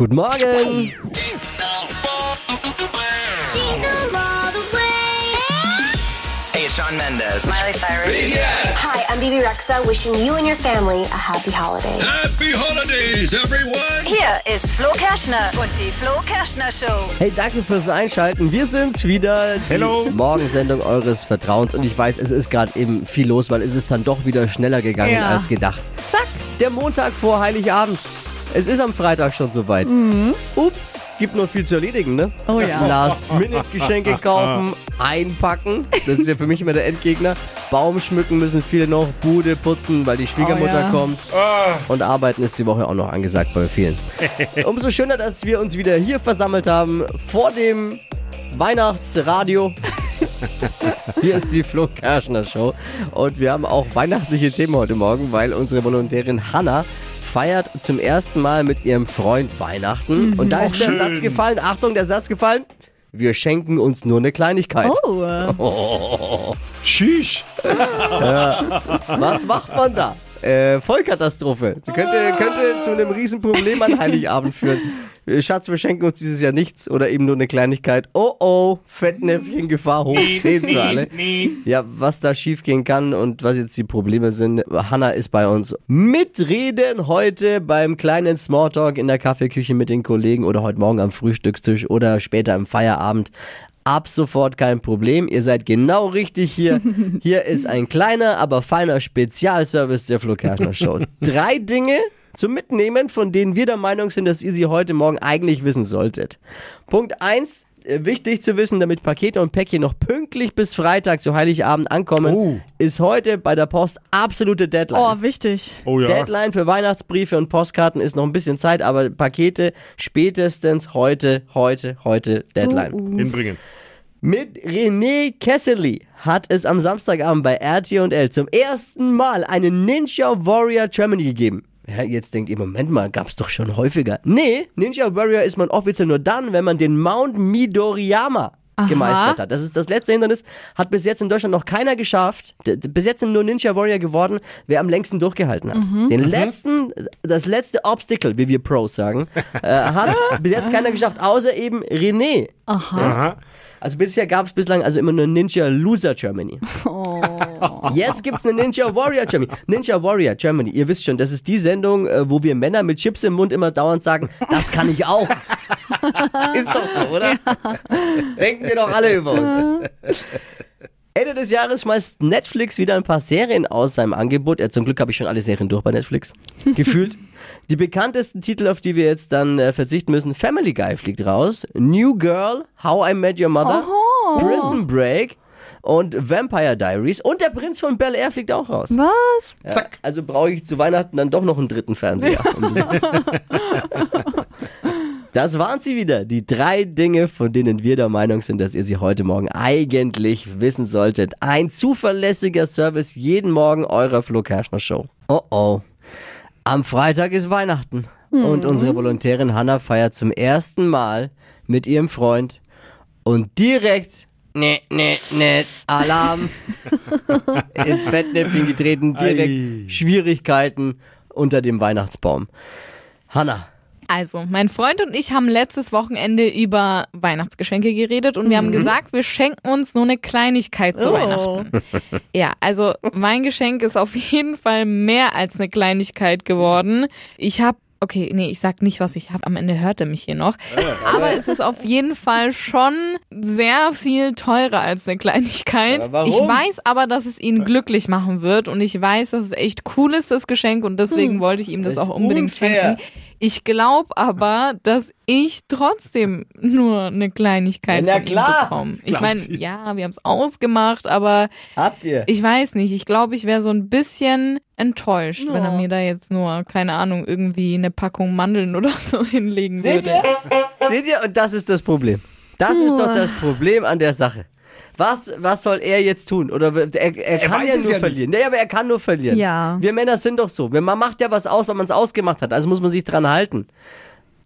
Guten Morgen. Hey, it's Sean Mendes. Miley Cyrus. Hi, I'm Bibi Rexa, wishing you and your family a happy holiday. Happy Holidays, everyone! Hier ist Flo Kerschner und die Flo Kerschner Show. Hey, danke fürs Einschalten. Wir sind's wieder. Die Hello. Morgensendung eures Vertrauens. Und ich weiß, es ist gerade eben viel los, weil es ist dann doch wieder schneller gegangen Ja. als gedacht. Zack. Der Montag vor Heiligabend. Es ist am Freitag schon soweit. Ups, gibt noch viel zu erledigen, ne? Oh ja. Last-Minute-Geschenke kaufen, einpacken. Das ist ja für mich immer der Endgegner. Baum schmücken müssen viele noch, Bude putzen, weil die Schwiegermutter Oh ja. kommt. Und arbeiten ist die Woche auch noch angesagt bei vielen. Umso schöner, dass wir uns wieder hier versammelt haben vor dem Weihnachtsradio. Hier ist die Flo Kerschner Show und wir haben auch weihnachtliche Themen heute Morgen, weil unsere Volontärin Hanna feiert zum ersten Mal mit ihrem Freund Weihnachten. Und da ist der schön. Satz gefallen, Achtung, der Satz gefallen, wir schenken uns nur eine Kleinigkeit. Oh, äh, Tschüss. Was macht man da? Äh, Vollkatastrophe. Das könnte, könnte zu einem Riesenproblem an Heiligabend führen. Schatz, wir schenken uns dieses Jahr nichts oder eben nur eine Kleinigkeit. Oh oh, Fettnäpfchen, Gefahr hoch 10 für alle. Ja, was da schiefgehen kann und was jetzt die Probleme sind. Hanna ist bei uns. Mitreden heute beim kleinen Smalltalk in der Kaffeeküche mit den Kollegen oder heute Morgen am Frühstückstisch oder später im Feierabend. Ab sofort kein Problem. Ihr seid genau richtig hier. Hier ist ein kleiner, aber feiner Spezialservice der Flo Kerschner Show. Drei Dinge zum Mitnehmen, von denen wir der Meinung sind, dass ihr sie heute Morgen eigentlich wissen solltet. Punkt eins: äh, Wichtig zu wissen, damit Pakete und Päckchen noch pünktlich bis Freitag zu Heiligabend ankommen, Oh. ist heute bei der Post absolute Deadline. oh, wichtig. Oh ja. Deadline für Weihnachtsbriefe und Postkarten ist noch ein bisschen Zeit, aber Pakete spätestens heute, heute, heute Deadline. Hinbringen. Mit René Kessely hat es am Samstagabend bei RTL zum ersten Mal eine Ninja Warrior Germany gegeben. Ja, jetzt denkt ihr, Moment mal, gab's doch schon häufiger. Nee, Ninja Warrior ist man offiziell nur dann, wenn man den Mount Midoriyama gemeistert hat. Das ist das letzte Hindernis, hat bis jetzt in Deutschland noch keiner geschafft. Bis jetzt sind nur Ninja Warrior geworden, wer am längsten durchgehalten hat. Den letzten, das letzte Obstacle, wie wir Pros sagen, äh, hat bis jetzt keiner geschafft, außer eben René. Aha. Also bisher gab es bislang also immer nur Ninja Loser Germany. Jetzt gibt's eine Ninja Warrior Germany. Ninja Warrior Germany, ihr wisst schon, das ist die Sendung, äh, wo wir Männer mit Chips im Mund immer dauernd sagen, das kann ich auch. ist doch so, oder? Denken wir doch alle über uns. Ende des Jahres schmeißt Netflix wieder ein paar Serien aus seinem Angebot. Ja, zum Glück habe ich schon alle Serien durch bei Netflix. Gefühlt. Die bekanntesten Titel, auf die wir jetzt dann äh, verzichten müssen: Family Guy fliegt raus, New Girl, How I Met Your Mother, Prison Break und Vampire Diaries und der Prinz von Bel Air fliegt auch raus. Was? Ja, Also brauche ich zu Weihnachten dann doch noch einen dritten Fernseher. Das waren sie wieder, die drei Dinge, von denen wir der Meinung sind, dass ihr sie heute Morgen eigentlich wissen solltet. Ein zuverlässiger Service jeden Morgen eurer Flo Kerschner Show. Oh oh. Am Freitag ist Weihnachten und unsere Volontärin Hanna feiert zum ersten Mal mit ihrem Freund und direkt Nee, nee, nee, Alarm. Ins Fettnäpfchen getreten, direkt Ei. Schwierigkeiten unter dem Weihnachtsbaum. Hanna, Also, mein Freund und ich haben letztes Wochenende über Weihnachtsgeschenke geredet und wir haben gesagt, wir schenken uns nur eine Kleinigkeit zu Oh. Weihnachten. Ja, also mein Geschenk ist auf jeden Fall mehr als eine Kleinigkeit geworden. Ich habe Okay, nee, ich sag nicht, was ich habe. Am Ende hört er mich hier noch. Aber es ist auf jeden Fall schon sehr viel teurer als eine Kleinigkeit. Warum? Ich weiß aber, dass es ihn glücklich machen wird und ich weiß, dass es echt cool ist, das Geschenk und deswegen wollte ich ihm das, Das auch unbedingt unfair. schenken. Ich glaube aber, dass ich trotzdem nur eine Kleinigkeit Ja, von ihm klar. bekomme. Ich meine, ja, wir haben es ausgemacht, aber habt ihr? ich weiß nicht. Ich glaube, ich wäre so ein bisschen enttäuscht, wenn er mir da jetzt nur, keine Ahnung, irgendwie eine Packung Mandeln oder so hinlegen würde. Seht ihr? Und das ist das Problem. Das ist doch das Problem an der Sache. Was, was soll er jetzt tun? Oder er, er kann weiß ja nur ja verlieren. Nee, aber er kann nur verlieren. Ja. Wir Männer sind doch so. Man macht ja was aus, weil man es ausgemacht hat. Also muss man sich dran halten.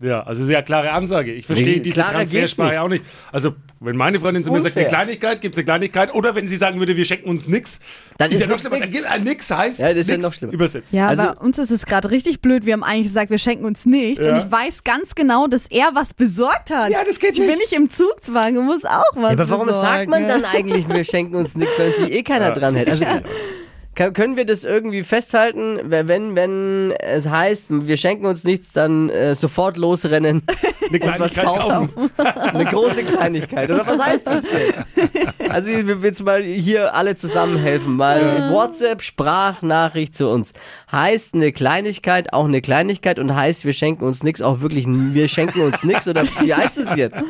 Ja, also sehr klare Ansage. Ich verstehe Richtig, diese Transfersprache nicht. auch nicht. Also, wenn meine Freundin zu mir sagt, eine. Kleinigkeit, gibt es eine Kleinigkeit. Oder wenn sie sagen würde, wir schenken uns nix, Dann ist ist ja noch schlimmer. Dann nix. gibt ein nix heißt Ja, das ist ja nix noch schlimmer. übersetzt. Ja, Also- aber uns ist es gerade richtig blöd. Wir haben eigentlich gesagt, wir schenken uns nichts. Ja. Und ich weiß ganz genau, dass er was besorgt hat. Ja, das geht ich bin nicht. nicht im Zugzwang und muss auch was Ja, aber warum besorgen. sagt man dann eigentlich, wir schenken uns nichts, wenn sich eh keiner dran hält? Also, können wir das irgendwie festhalten, wenn, wenn es heißt, wir schenken uns nichts, dann äh, sofort losrennen Eine und was Kleinigkeit kaufen? Eine große Kleinigkeit. Oder was heißt das jetzt? Also wir will jetzt mal hier alle zusammen helfen. Mal WhatsApp, Sprachnachricht zu uns. Heißt eine Kleinigkeit auch eine Kleinigkeit und heißt, wir schenken uns nichts auch wirklich, wir schenken uns nichts? Oder wie heißt es jetzt?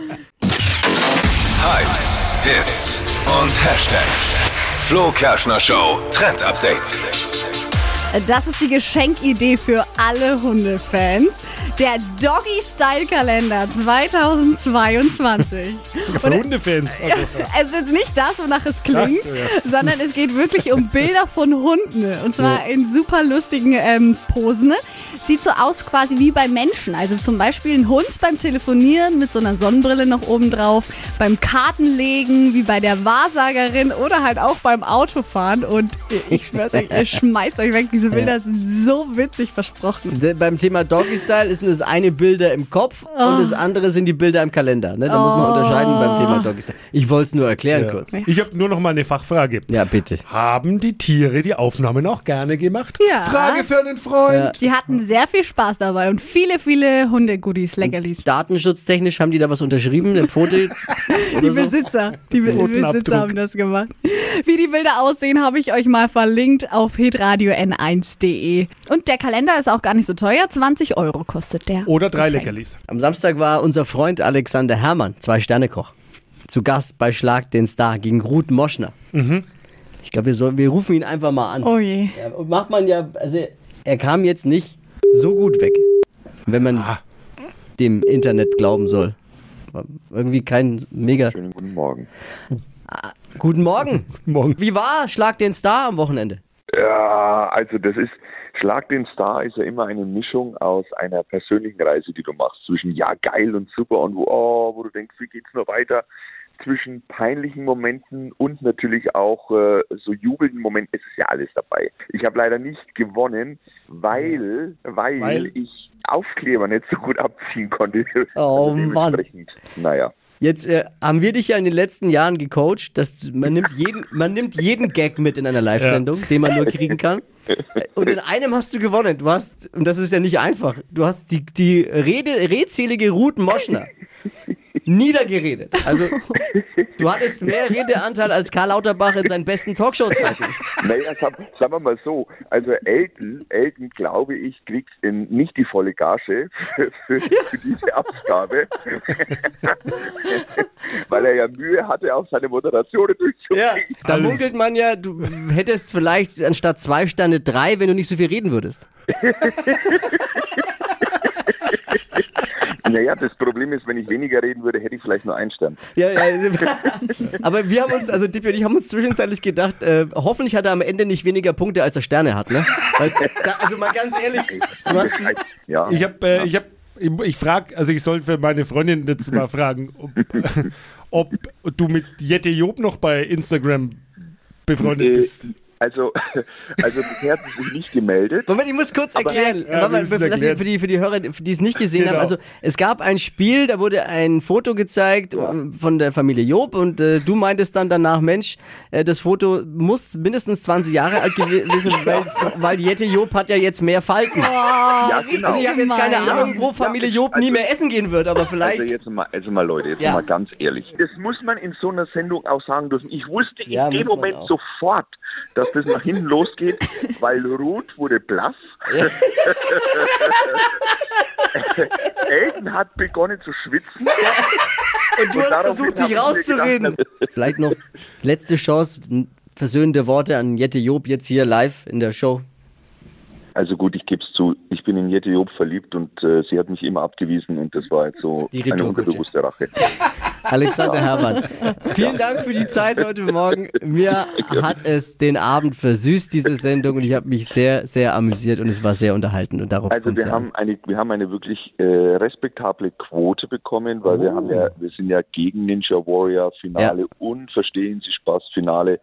Hypes, Hits und Hashtags. Flo Kerschner Show Trend Update. Das ist die Geschenkidee für alle Hundefans. Der Doggy Style Kalender 2022. Für Hundefans. Also, Es ist nicht das, wonach es klingt, so, ja. sondern es geht wirklich um Bilder von Hunden. Und zwar in super lustigen ähm, Posen. Sieht so aus quasi wie bei Menschen. Also zum Beispiel ein Hund beim Telefonieren mit so einer Sonnenbrille noch oben drauf, beim Kartenlegen wie bei der Wahrsagerin oder halt auch beim Autofahren. Und ich schwör's euch, ihr schmeißt euch weg. Diese Bilder sind so witzig versprochen. De- Beim Thema Doggy Style ist das eine Bilder im Kopf und das andere sind die Bilder im Kalender. Ne? Da muss man unterscheiden beim Thema Doggy Style. Ich wollte es nur erklären kurz. ich habe nur noch mal eine Fachfrage. Ja, bitte. Haben die Tiere die Aufnahmen auch gerne gemacht? Ja. Frage für einen Freund. Ja. Sie hatten sehr viel Spaß dabei und viele, viele Hunde-Goodies, Leckerlis. Datenschutztechnisch haben die da was unterschrieben, eine Foto Die oder so? Besitzer, die. Besitzer haben das gemacht. Wie die Bilder aussehen, habe ich euch mal verlinkt auf hitradio n1.de. Und der Kalender ist auch gar nicht so teuer, 20 Euro kostet der. Oder drei Geschenk. Leckerlis. Am Samstag war unser Freund Alexander Herrmann, Zwei-Sterne-Koch, zu Gast bei Schlag den Star gegen Ruth Moschner. Ich glaube, wir, wir rufen ihn einfach mal an. Oh je. Ja, und macht man ja, also er kam jetzt nicht so gut weg, wenn man dem Internet glauben soll. Irgendwie kein mega. Schönen guten Morgen. Guten Morgen. Morgen. Wie war Schlag den Star am Wochenende? Ja, also das ist, Schlag den Star ist ja immer eine Mischung aus einer persönlichen Reise, die du machst, zwischen ja geil und super und wo, oh, wo du denkst, wie geht's noch weiter, zwischen peinlichen Momenten und natürlich auch äh, so jubelnden Momenten. Es ist ja alles dabei. Ich habe leider nicht gewonnen, weil, weil, Weil? ich Aufkleber nicht so gut abziehen konnte. Oh, also Mann. Naja. Jetzt äh, haben wir dich ja in den letzten Jahren gecoacht, dass man nimmt jeden, man nimmt jeden Gag mit in einer Live-Sendung, den man nur kriegen kann. Und in einem hast du gewonnen. Du hast, und das ist ja nicht einfach, du hast die, die Rede, redselige Ruth Moschner niedergeredet. Also du hattest mehr Redeanteil als Karl Lauterbach in seinen besten Talkshow-Zeiten. Naja, sag, sagen wir mal so, also Elton, Elton glaube ich, kriegt in, nicht die volle Gage für, für, für diese Abgabe, weil er ja Mühe hatte, auch seine Moderationen Ja, durchzuziehen. da munkelt man ja, du hättest vielleicht anstatt zwei Sterne drei, wenn du nicht so viel reden würdest. Naja, das Problem ist, wenn ich weniger reden würde, hätte ich vielleicht nur einen Stern. Ja, ja. Aber wir haben uns, also Dippi und ich haben uns zwischenzeitlich gedacht, äh, hoffentlich hat er am Ende nicht weniger Punkte, als er Sterne hat, ne? Weil, da, also mal ganz ehrlich, du hast, Ja. Ich habe, äh, ich habe, ich, ich frage, also ich soll für meine Freundin jetzt mal fragen, ob, ob du mit Jette Job noch bei Instagram befreundet Äh, bist. Also, also bisher hat sie sich nicht gemeldet. Moment, ich muss kurz erklären, Ja, willst du's lass mich erklären? für die, für die Hörer, die es nicht gesehen haben. Genau. Also es gab ein Spiel, da wurde ein Foto gezeigt äh, von der Familie Job und äh, du meintest dann danach, Mensch, äh, das Foto muss mindestens 20 Jahre alt gewesen sein, weil, weil Jette Job hat ja jetzt mehr Falten. ja, genau. Also ich habe jetzt keine. Ahnung, wo Familie Job nie mehr essen gehen wird, aber vielleicht... Also jetzt mal, also mal Leute, jetzt Ja. mal ganz ehrlich. Das muss man in so einer Sendung auch sagen dürfen. Ich wusste Ja, in dem Moment auch. sofort, dass das nach hinten losgeht, weil Ruth wurde blass. Elton hat begonnen zu schwitzen. Und du hast daraufhin versucht, dich rauszureden. gedacht, Vielleicht noch letzte Chance, versöhnende Worte an Jette Job jetzt hier live in der Show. Also gut, ich gebe es zu, ich bin in Jette Job verliebt und äh, sie hat mich immer abgewiesen und das war jetzt so Die eine Retourkutsche. unterbewusste Rache. Alexander Herrmann. Vielen Dank für die Zeit heute Morgen. Mir hat es den Abend versüßt, diese Sendung, und ich habe mich sehr, sehr amüsiert und es war sehr unterhaltend. Und darauf Also wir ja an. haben eine, wir haben eine wirklich äh, respektable Quote bekommen, weil wir haben ja, wir sind ja gegen Ninja Warrior Finale und Verstehen Sie Spaß Finale,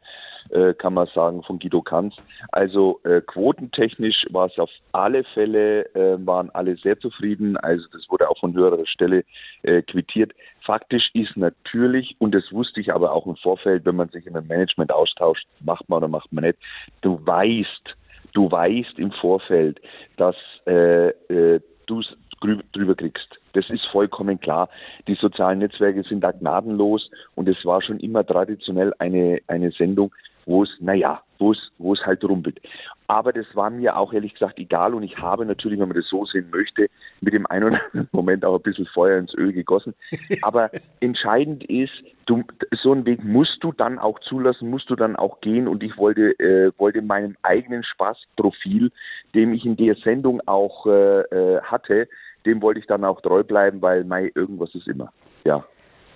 äh, kann man sagen, von Guido Kanz. Also äh, quotentechnisch war es auf alle Fälle, äh, waren alle sehr zufrieden. Also das wurde auch von höherer Stelle äh, quittiert. Faktisch ist natürlich, und das wusste ich aber auch im Vorfeld, wenn man sich in einem Management austauscht, macht man oder macht man nicht, du weißt, du weißt im Vorfeld, dass äh, äh, du es drü- drüber kriegst. Das ist vollkommen klar. Die sozialen Netzwerke sind da gnadenlos und es war schon immer traditionell eine, eine Sendung, wo es, naja, wo es, wo es halt rumpelt. Aber das war mir auch ehrlich gesagt egal und ich habe natürlich, wenn man das so sehen möchte, mit dem einen oder anderen Moment auch ein bisschen Feuer ins Öl gegossen. Aber entscheidend ist, du, so einen Weg musst du dann auch zulassen, musst du dann auch gehen und ich wollte, äh, wollte meinem eigenen Spaßprofil, dem ich in der Sendung auch äh, äh, hatte, dem wollte ich dann auch treu bleiben, weil Mai irgendwas ist immer. Ja.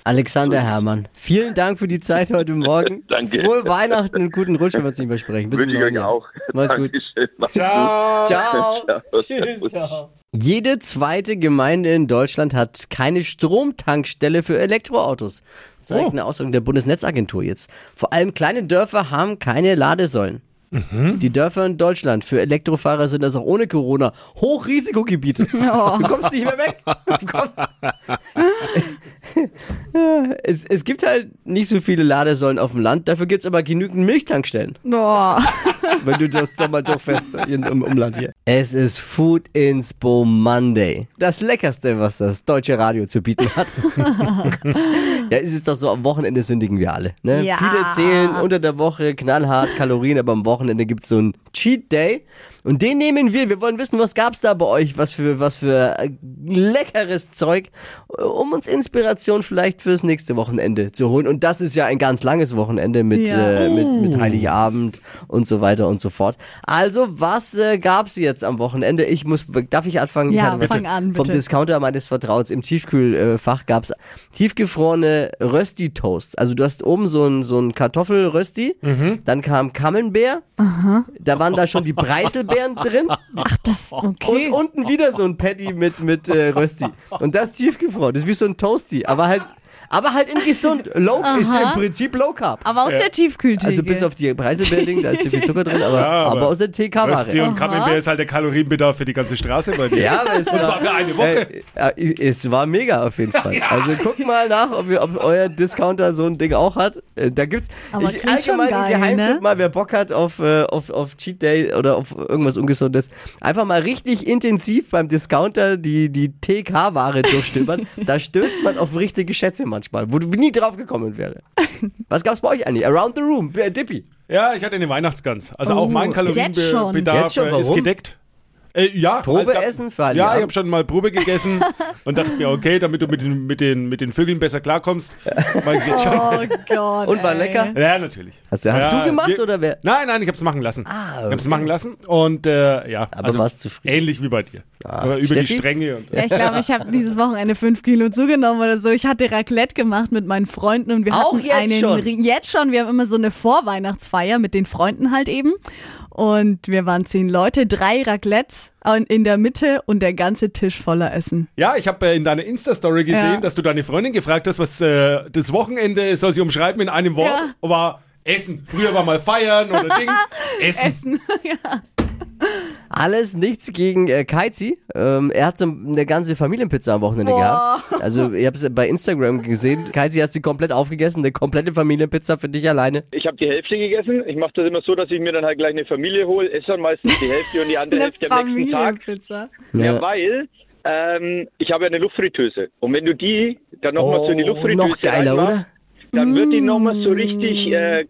Alexander Herrmann, vielen Dank für die Zeit heute Morgen. Danke. Frohe Weihnachten und guten Rutsch, wenn wir uns nicht mehr sprechen. Bis Wünsche ich euch auch. Mach's gut. Dankeschön. Macht's Ciao. gut. Ciao. Ciao. Tschüss. Ciao. Jede zweite Gemeinde in Deutschland hat keine Stromtankstelle für Elektroautos. Zeigt Oh. eine Aussagen der Bundesnetzagentur jetzt. Vor allem kleine Dörfer haben keine Ladesäulen. Die Dörfer in Deutschland für Elektrofahrer sind das auch ohne Corona Hochrisikogebiete. Du kommst nicht mehr weg. Es, es gibt halt nicht so viele Ladesäulen auf dem Land, dafür gibt es aber genügend Milchtankstellen Boah. Wenn du das doch mal durchfährst im Umland hier. Es ist Food Inspo Monday. Das Leckerste, was das deutsche Radio zu bieten hat. ja, es ist doch so, am Wochenende sündigen wir alle. Ne? Ja. Viele zählen unter der Woche knallhart Kalorien, aber am Wochenende gibt es so einen Cheat Day. Und den nehmen wir. Wir wollen wissen, was gab's da bei euch? Was für, was für äh, leckeres Zeug, um uns Inspiration vielleicht fürs nächste Wochenende zu holen. Und das ist ja ein ganz langes Wochenende mit, Ja. äh, mit, mit Heiligabend und so weiter und so fort. Also, was äh, gab's jetzt am Wochenende? Ich muss, darf ich anfangen? Ich Ja, was fang an, Vom bitte. Discounter meines Vertrauens im Tiefkühlfach gab's tiefgefrorene Rösti-Toast. Also, du hast oben so ein, so ein Kartoffelrösti, dann kam Camembert, da waren da schon die Preiselbeeren drin. Ach, das, okay. Und unten wieder so ein Patty mit, mit äh, Rösti. Und das tiefgefroren. Das ist wie so ein Toasty. Aber halt, aber halt in gesund. Low, ist im Prinzip Low Carb. Aber aus der Tiefkühltheke. Also bis auf die Preiselbeeren, da ist viel Zucker drin, aber, Ja, aber aber aus der TK-Ware. und Camembert ist halt der Kalorienbedarf für die ganze Straße bei dir. Ja, aber es Und zwar für eine Woche. Äh, äh, es war mega auf jeden Fall. Also guckt mal nach, ob, wir, ob euer Discounter so ein Ding auch hat. Äh, da gibt's Aber ich, allgemein geil, Geheimtipp ne? mal, wer Bock hat auf, äh, auf, auf Cheat Day oder auf irgendwas Ungesundes, einfach mal richtig intensiv beim Discounter die, die TK-Ware durchstöbern. da stößt man auf richtige Schätze manchmal, wo du nie drauf gekommen wäre. Was gab's bei euch eigentlich? Around the Room, äh, Dippy. Ja, ich hatte eine Weihnachtsgans. Also auch Oh, mein jetzt schon. Kalorienbedarf Jetzt schon, äh, ist gedeckt. Äh, ja, Probe halt, essen für Ja, Heiligabend? ich habe schon mal Probe gegessen und dachte mir, okay, damit du mit den, mit den, mit den Vögeln besser klarkommst, mach ich jetzt schon. Oh Gott. Und war ey. lecker? Ja, natürlich. Hast, du- hast ja, du gemacht wir- oder wer? Nein, nein, ich habe es machen lassen. Ah, Ich habe es okay. machen lassen und äh, ja, Aber warst zufrieden? ähnlich wie bei dir. Aber über Steffi? die Stränge und Ja, ich glaube, ich habe dieses Wochenende fünf Kilo zugenommen oder so. Ich hatte Raclette gemacht mit meinen Freunden und wir Auch hatten jetzt einen schon? Jetzt schon. Wir haben immer so eine Vorweihnachtsfeier mit den Freunden halt eben. Und wir waren zehn Leute, drei Raclettes und in der Mitte und der ganze Tisch voller Essen. Ja, ich habe äh, in deiner Insta-Story gesehen, Ja. dass du deine Freundin gefragt hast, was äh, das Wochenende soll sie umschreiben in einem Wort. Ja. War Essen. Früher war mal feiern oder Ding. Essen. Essen. ja. Alles nichts gegen äh, Kaizi. Ähm, er hat so eine ganze Familienpizza am Wochenende Boah. gehabt. Also ich habe es bei Instagram gesehen. Kaizi hast sie komplett aufgegessen, eine komplette Familienpizza für dich alleine. Ich habe die Hälfte gegessen. Ich mache das immer so, dass ich mir dann halt gleich eine Familie hole, esse dann meistens die Hälfte und die andere Eine Hälfte am nächsten Tag. Familienpizza. Ja, weil ähm, ich habe ja eine Luftfritteuse. Und wenn du die dann nochmal so in die Luftfritteuse Oh, noch geiler, reinmachst, oder? dann wird die nochmal so richtig äh,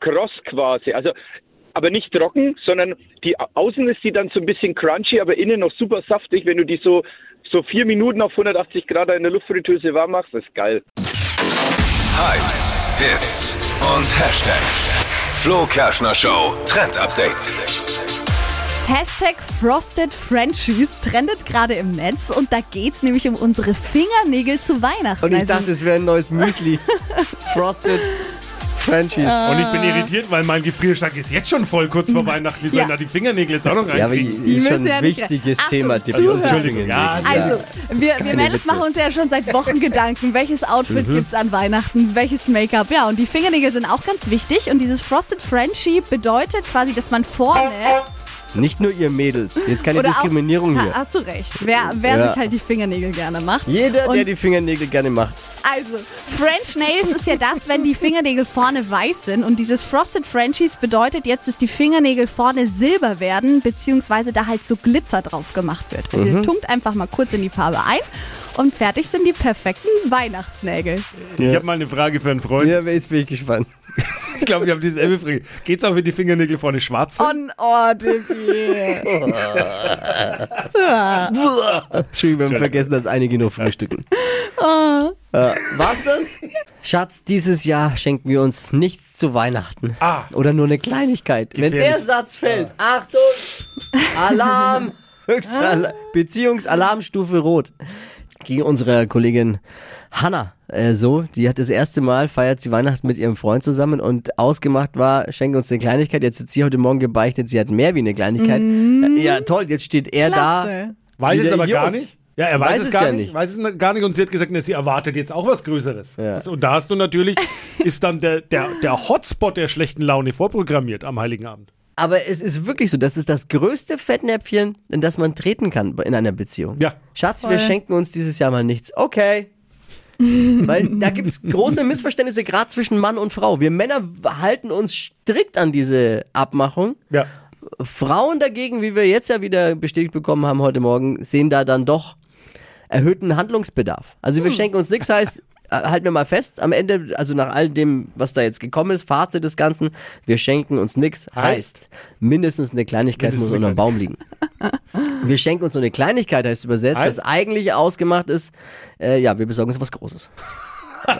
kross quasi. Also aber nicht trocken, sondern die außen ist die dann so ein bisschen crunchy, aber innen noch super saftig. Wenn du die so so vier Minuten auf 180 Grad in der Luftfritteuse warm machst, das ist geil. Hypes, Hits und Hashtags. Flo Kerschner Show Trend Update. Hashtag Frosted Frenchies trendet gerade im Netz und da geht's nämlich um unsere Fingernägel zu Weihnachten. Und ich Also- dachte, es wäre ein neues Müsli. Frosted Frenchies. Und ich bin irritiert, weil mein Gefrierschrank ist jetzt schon voll kurz vor Weihnachten. Wie sollen Ja. da die Fingernägel jetzt auch noch Ja, aber reinkriegen? ist schon ein wichtiges Thema. Die zuhören. Entschuldigung, ja, Also, wir, wir Mädels machen uns ja schon seit Wochen Gedanken, welches Outfit Mhm. gibt's an Weihnachten, welches Make-up. Ja, und die Fingernägel sind auch ganz wichtig. Und dieses Frosted Frenchie bedeutet quasi, dass man vorne. Nicht nur ihr Mädels. Jetzt keine oder Diskriminierung auch, hier. Ha, hast du recht. Wer, wer Ja. sich halt die Fingernägel gerne macht. Jeder, der Und- die Fingernägel gerne macht. Also, French Nails ist ja das, wenn die Fingernägel vorne weiß sind. Und dieses Frosted Frenchies bedeutet jetzt, dass die Fingernägel vorne silber werden, beziehungsweise da halt so Glitzer drauf gemacht wird. Also, ihr Mhm. tunkt einfach mal kurz in die Farbe ein und fertig sind die perfekten Weihnachtsnägel. Ich habe mal eine Frage für einen Freund. Ja, jetzt bin ich gespannt. Ich glaube, ich habe dieselbe Frage. Geht's auch, wenn die Fingernägel vorne schwarz sind? On Dippy. Entschuldigung, wir haben vergessen, dass einige nur frühstücken. Oh. Äh, war's das? Schatz, dieses Jahr schenken wir uns nichts zu Weihnachten. Ah. Oder nur eine Kleinigkeit. Wenn Gefährlich. der Satz fällt, Achtung, Alarm, höchste Ala Beziehungsalarmstufe rot. Gegen unsere Kollegin Hanna äh, so, die hat das erste Mal, feiert sie Weihnachten mit ihrem Freund zusammen und ausgemacht war, schenke uns eine Kleinigkeit. Jetzt hat sie heute Morgen gebeichtet, sie hat mehr wie eine Kleinigkeit. Äh, Ja, toll, jetzt steht er da. Klasse. Weiß Wie es aber gar nicht. Ja, er weiß, Weiß es es gar ja nicht. nicht. Weiß es gar nicht und sie hat gesagt, na, sie erwartet jetzt auch was Größeres. Ja. Und da hast du natürlich, ist dann der, der, der Hotspot der schlechten Laune vorprogrammiert am Heiligen Abend. Aber es ist wirklich so, das ist das größte Fettnäpfchen, in das man treten kann in einer Beziehung. Ja. Schatz, wir schenken uns dieses Jahr mal nichts. Okay. Weil da gibt es große Missverständnisse, gerade zwischen Mann und Frau. Wir Männer halten uns strikt an diese Abmachung. Ja. Frauen dagegen, wie wir jetzt ja wieder bestätigt bekommen haben heute Morgen, sehen da dann doch erhöhten Handlungsbedarf. Also wir schenken uns nichts, heißt, halten wir mal fest, am Ende, also nach all dem, was da jetzt gekommen ist, Fazit des Ganzen, wir schenken uns nichts, heißt, mindestens eine Kleinigkeit Mindestens muss unter dem Baum liegen. Wir schenken uns nur eine Kleinigkeit, heißt übersetzt, Heißt? das eigentliche ausgemacht ist, äh, ja, wir besorgen uns was Großes.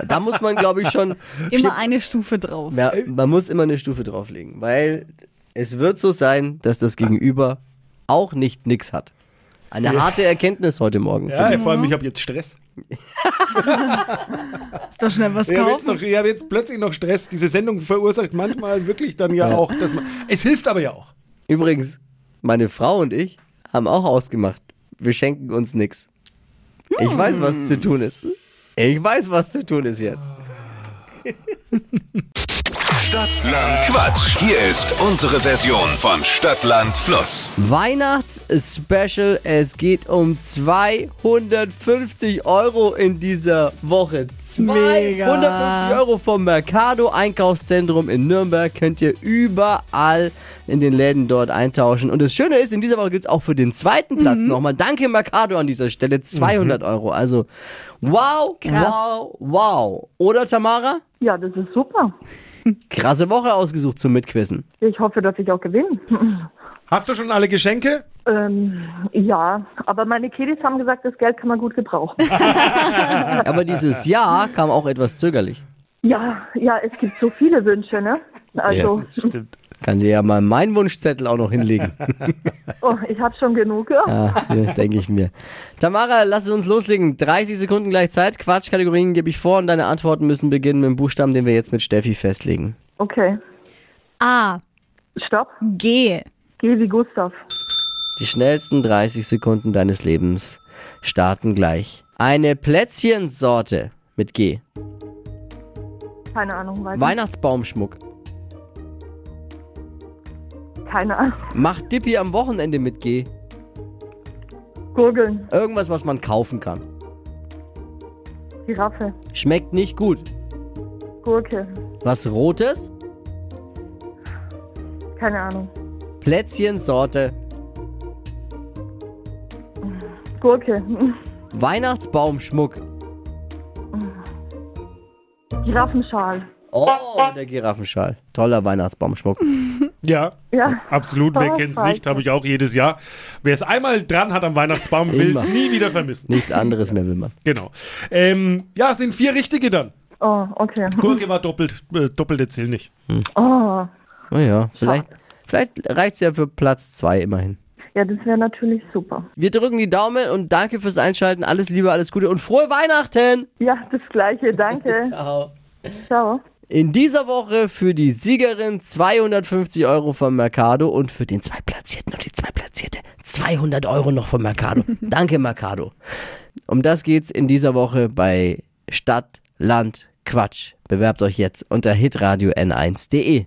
da muss man, glaube ich, schon Immer eine Stufe drauf. ja, man muss immer eine Stufe drauflegen, weil es wird so sein, dass das Gegenüber auch nicht nix hat. Eine harte Erkenntnis heute Morgen. Ja, finde vor allem, ich habe jetzt Stress. Ist doch schnell was Ich habe jetzt, kaufen. noch- ich hab jetzt plötzlich noch Stress. Diese Sendung verursacht manchmal wirklich dann ja, auch, dass man. Es hilft aber ja auch. Übrigens, meine Frau und ich haben auch ausgemacht, wir schenken uns nix. Ich weiß, was zu tun ist. Ich weiß, was zu tun ist jetzt. Stadtland Quatsch. Hier ist unsere Version von Stadtland Fluss. Weihnachts-Special. Es geht um 250 Euro in dieser Woche. 250 Euro vom Mercado Einkaufszentrum in Nürnberg könnt ihr überall in den Läden dort eintauschen. Und das Schöne ist, in dieser Woche gibt es auch für den zweiten Platz nochmal, danke Mercado an dieser Stelle, 200 Euro. Also wow, wow, wow. Oder Tamara? Ja, das ist super. Krasse Woche ausgesucht zum Mitquissen. Ich hoffe, dass ich auch gewinne. Hast du schon alle Geschenke? ähm, ja, aber meine Kiddies haben gesagt, das Geld kann man gut gebrauchen. Aber dieses Jahr kam auch etwas zögerlich. ja, ja, es gibt so viele Wünsche, ne? Also, Stimmt. Kann dir ja mal meinen Wunschzettel auch noch hinlegen. oh, ich habe schon genug. Ja. Ja, ja, denke ich mir. Tamara, lass es uns loslegen. 30 Sekunden gleich Zeit. Quatschkategorien gebe ich vor und deine Antworten müssen beginnen mit dem Buchstaben, den wir jetzt mit Steffi festlegen. Okay, A. stopp. G. Geh wie Gustav. Die schnellsten 30 Sekunden deines Lebens starten gleich. Eine Plätzchensorte mit G. Keine Ahnung, weiter. Weihnachtsbaumschmuck. Keine Ahnung. Macht Dippy am Wochenende mit G. Gurgeln. Irgendwas, was man kaufen kann. Giraffe. Schmeckt nicht gut. Gurke. Was Rotes? Keine Ahnung. Plätzchensorte. Gurke. Weihnachtsbaumschmuck. Giraffenschal. Oh, der Giraffenschal. Toller Weihnachtsbaumschmuck. Ja, Ja. absolut. Wer Oh, kennt's scheiße. nicht? Habe ich auch jedes Jahr. Wer es einmal dran hat am Weihnachtsbaum, will es nie wieder vermissen. Nichts anderes mehr will man. Genau. Ähm, ja, es sind vier richtige dann. Oh, okay. Gurke war doppelt, äh, doppelte zählen nicht. Oh, Naja, vielleicht, vielleicht reicht es ja für Platz zwei immerhin. Ja, das wäre natürlich super. Wir drücken die Daumen und danke fürs Einschalten. Alles Liebe, alles Gute und frohe Weihnachten! Ja, das Gleiche. Danke. Ciao. Ciao. In dieser Woche für die Siegerin 250 Euro vom Mercado und für den Zweitplatzierten und die Zweitplatzierte 200 Euro noch vom Mercado. Danke, Mercado. Um das geht's in dieser Woche bei Stadt, Land, Quatsch. Bewerbt euch jetzt unter hitradio n1.de.